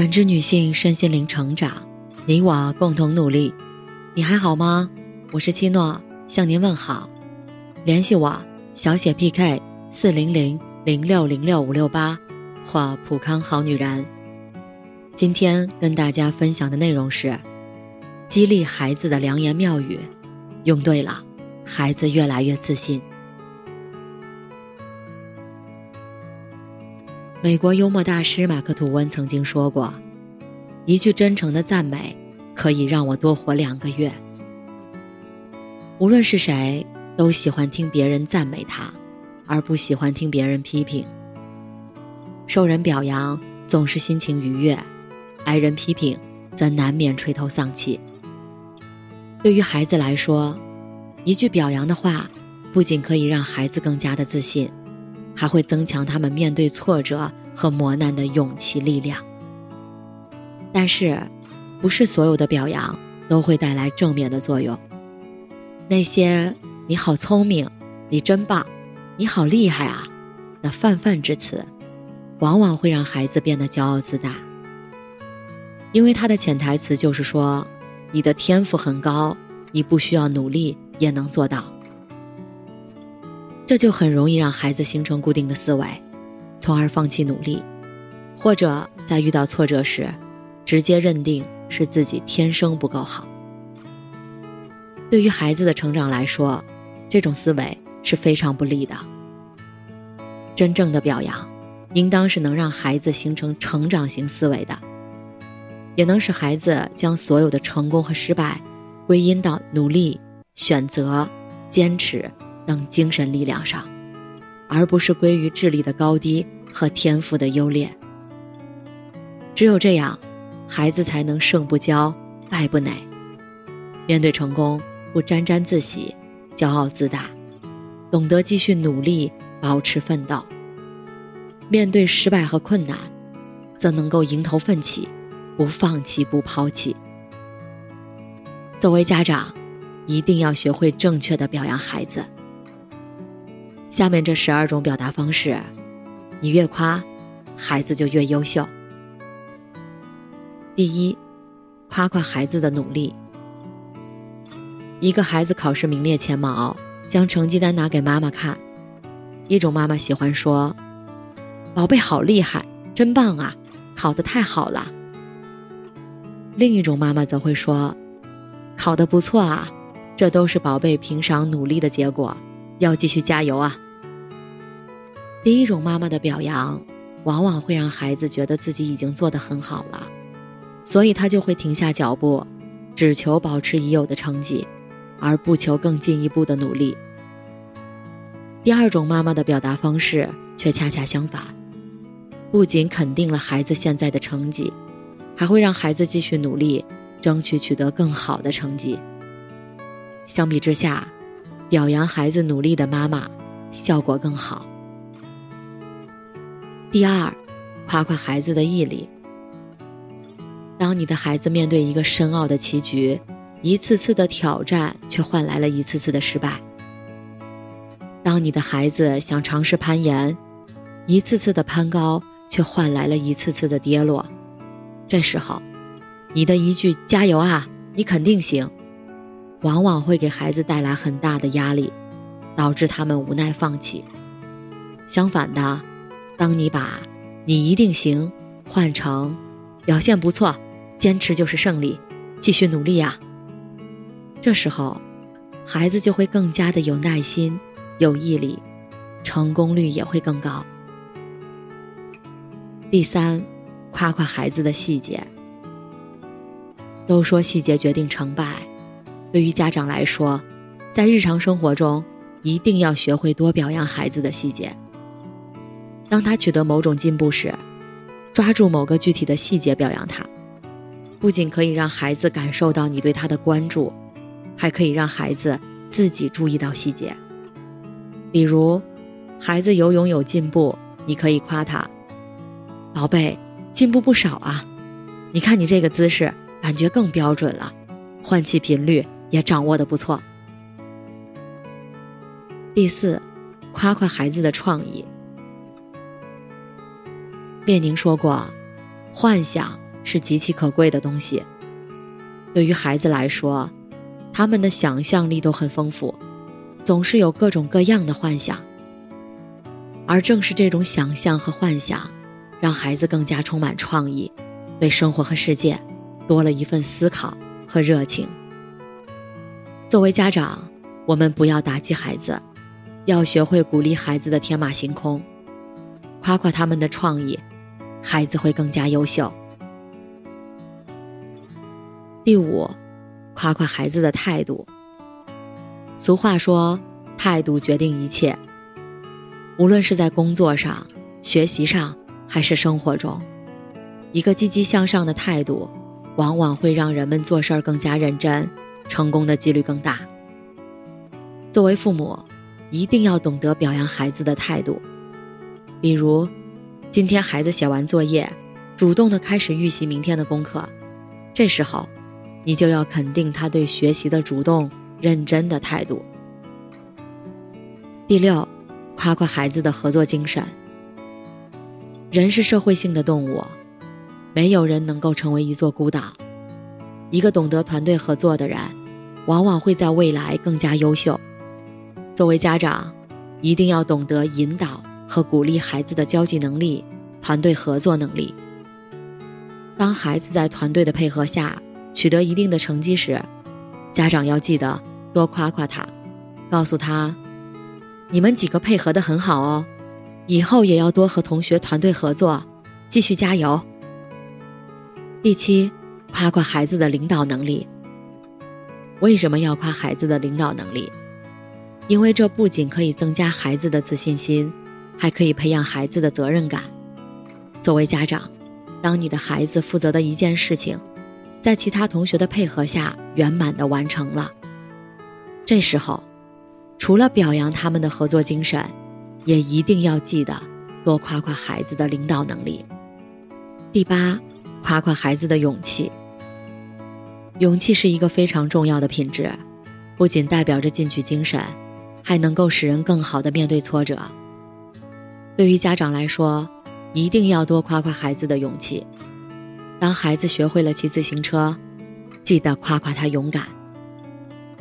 感知女性身心灵成长，你我共同努力。你还好吗？我是七诺，向您问好。联系我小写 PK 四零零零六零六五六八或普康好女人。今天跟大家分享的内容是激励孩子的良言妙语，用对了，孩子越来越自信。美国幽默大师马克吐温曾经说过：“一句真诚的赞美，可以让我多活两个月。”无论是谁，都喜欢听别人赞美他，而不喜欢听别人批评。受人表扬总是心情愉悦，挨人批评则难免垂头丧气。对于孩子来说，一句表扬的话，不仅可以让孩子更加的自信。还会增强他们面对挫折和磨难的勇气力量。但是，不是所有的表扬都会带来正面的作用。那些“你好聪明”“你真棒”“你好厉害啊”的泛泛之词，往往会让孩子变得骄傲自大。因为他的潜台词就是说，你的天赋很高，你不需要努力也能做到。这就很容易让孩子形成固定的思维，从而放弃努力，或者在遇到挫折时，直接认定是自己天生不够好。对于孩子的成长来说，这种思维是非常不利的。真正的表扬，应当是能让孩子形成成长型思维的，也能使孩子将所有的成功和失败，归因到努力、选择、坚持。等精神力量上，而不是归于智力的高低和天赋的优劣。只有这样，孩子才能胜不骄，败不馁。面对成功，不沾沾自喜、骄傲自大，懂得继续努力，保持奋斗。面对失败和困难，则能够迎头奋起，不放弃、不抛弃。作为家长，一定要学会正确的表扬孩子。下面这十二种表达方式，你越夸，孩子就越优秀。第一，夸夸孩子的努力。一个孩子考试名列前茅，将成绩单拿给妈妈看，一种妈妈喜欢说：“宝贝好厉害，真棒啊，考得太好了。”另一种妈妈则会说：“考得不错啊，这都是宝贝平常努力的结果。”要继续加油啊！第一种妈妈的表扬，往往会让孩子觉得自己已经做得很好了，所以他就会停下脚步，只求保持已有的成绩，而不求更进一步的努力。第二种妈妈的表达方式却恰恰相反，不仅肯定了孩子现在的成绩，还会让孩子继续努力，争取取得更好的成绩。相比之下，表扬孩子努力的妈妈，效果更好。第二，夸夸孩子的毅力。当你的孩子面对一个深奥的棋局，一次次的挑战却换来了一次次的失败；当你的孩子想尝试攀岩，一次次的攀高却换来了一次次的跌落，这时候，你的一句“加油啊，你肯定行”。往往会给孩子带来很大的压力，导致他们无奈放弃。相反的，当你把“你一定行”换成“表现不错，坚持就是胜利，继续努力啊”，这时候，孩子就会更加的有耐心、有毅力，成功率也会更高。第三，夸夸孩子的细节。都说细节决定成败。对于家长来说，在日常生活中，一定要学会多表扬孩子的细节。当他取得某种进步时，抓住某个具体的细节表扬他，不仅可以让孩子感受到你对他的关注，还可以让孩子自己注意到细节。比如，孩子游泳有进步，你可以夸他：“宝贝，进步不少啊！你看你这个姿势，感觉更标准了，换气频率。”也掌握的不错。第四，夸夸孩子的创意。列宁说过：“幻想是极其可贵的东西。对于孩子来说，他们的想象力都很丰富，总是有各种各样的幻想。而正是这种想象和幻想，让孩子更加充满创意，对生活和世界多了一份思考和热情。作为家长，我们不要打击孩子，要学会鼓励孩子的天马行空，夸夸他们的创意，孩子会更加优秀。第五，夸夸孩子的态度。俗话说，态度决定一切。无论是在工作上、学习上，还是生活中，一个积极向上的态度，往往会让人们做事儿更加认真，成功的几率更大。作为父母，一定要懂得表扬孩子的态度。比如，今天孩子写完作业，主动的开始预习明天的功课，这时候，你就要肯定他对学习的主动、认真的态度。第六。夸夸孩子的合作精神。人是社会性的动物，没有人能够成为一座孤岛。一个懂得团队合作的人，往往会在未来更加优秀。作为家长，一定要懂得引导和鼓励孩子的交际能力、团队合作能力。当孩子在团队的配合下取得一定的成绩时，家长要记得多夸夸他，告诉他。你们几个配合的很好哦，以后也要多和同学团队合作，继续加油。第七，夸夸孩子的领导能力。为什么要夸孩子的领导能力？因为这不仅可以增加孩子的自信心，还可以培养孩子的责任感。作为家长，当你的孩子负责的一件事情，在其他同学的配合下圆满的完成了，这时候。除了表扬他们的合作精神，也一定要记得多夸夸孩子的领导能力。第八，夸夸孩子的勇气。勇气是一个非常重要的品质，不仅代表着进取精神，还能够使人更好的面对挫折。对于家长来说，一定要多夸夸孩子的勇气。当孩子学会了骑自行车，记得夸夸他勇敢；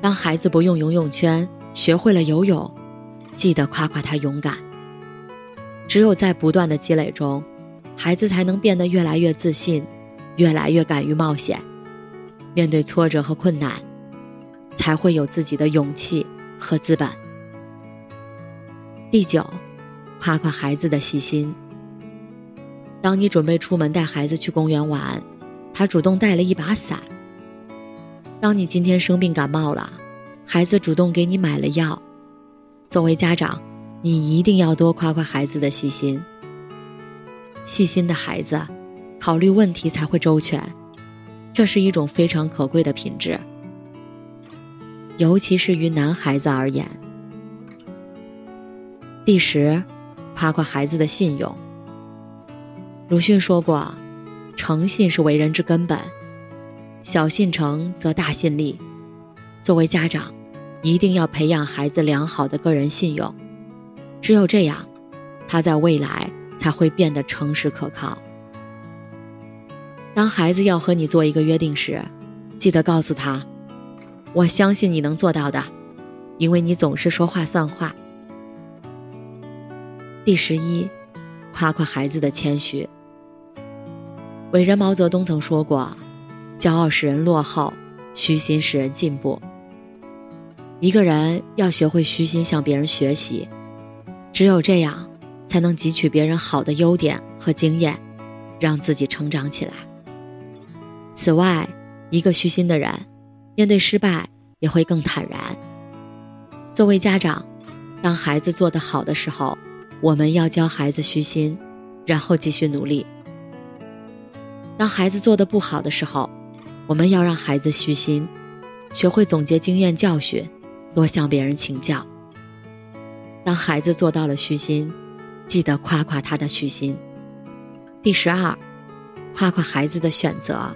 当孩子不用游泳圈，学会了游泳，记得夸夸他勇敢。只有在不断的积累中，孩子才能变得越来越自信，越来越敢于冒险，面对挫折和困难，才会有自己的勇气和资本。第九，夸夸孩子的细心。当你准备出门带孩子去公园玩，他主动带了一把伞。当你今天生病感冒了。孩子主动给你买了药，作为家长，你一定要多夸夸孩子的细心。细心的孩子，考虑问题才会周全，这是一种非常可贵的品质，尤其是于男孩子而言。第十，夸夸孩子的信用。鲁迅说过：“诚信是为人之根本，小信诚则大信立。”作为家长，一定要培养孩子良好的个人信用，只有这样，他在未来才会变得诚实可靠。当孩子要和你做一个约定时，记得告诉他：“我相信你能做到的，因为你总是说话算话。”第十一，夸夸孩子的谦虚。伟人毛泽东曾说过：“骄傲使人落后，虚心使人进步。”一个人要学会虚心向别人学习，只有这样，才能汲取别人好的优点和经验，让自己成长起来。此外，一个虚心的人，面对失败也会更坦然。作为家长，当孩子做得好的时候，我们要教孩子虚心，然后继续努力；当孩子做得不好的时候，我们要让孩子虚心，学会总结经验教训。多向别人请教。当孩子做到了虚心，记得夸夸他的虚心。第十二，夸夸孩子的选择。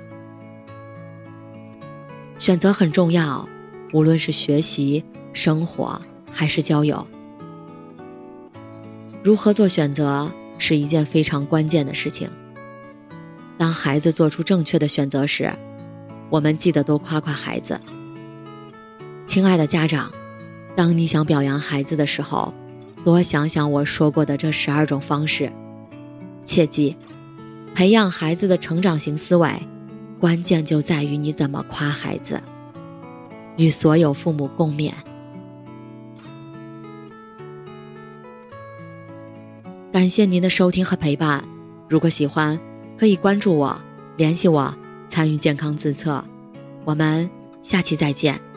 选择很重要，无论是学习、生活还是交友，如何做选择是一件非常关键的事情。当孩子做出正确的选择时，我们记得多夸夸孩子。亲爱的家长，当你想表扬孩子的时候，多想想我说过的这十二种方式。切记，培养孩子的成长型思维，关键就在于你怎么夸孩子。与所有父母共勉。感谢您的收听和陪伴。如果喜欢，可以关注我、联系我、参与健康自测。我们下期再见。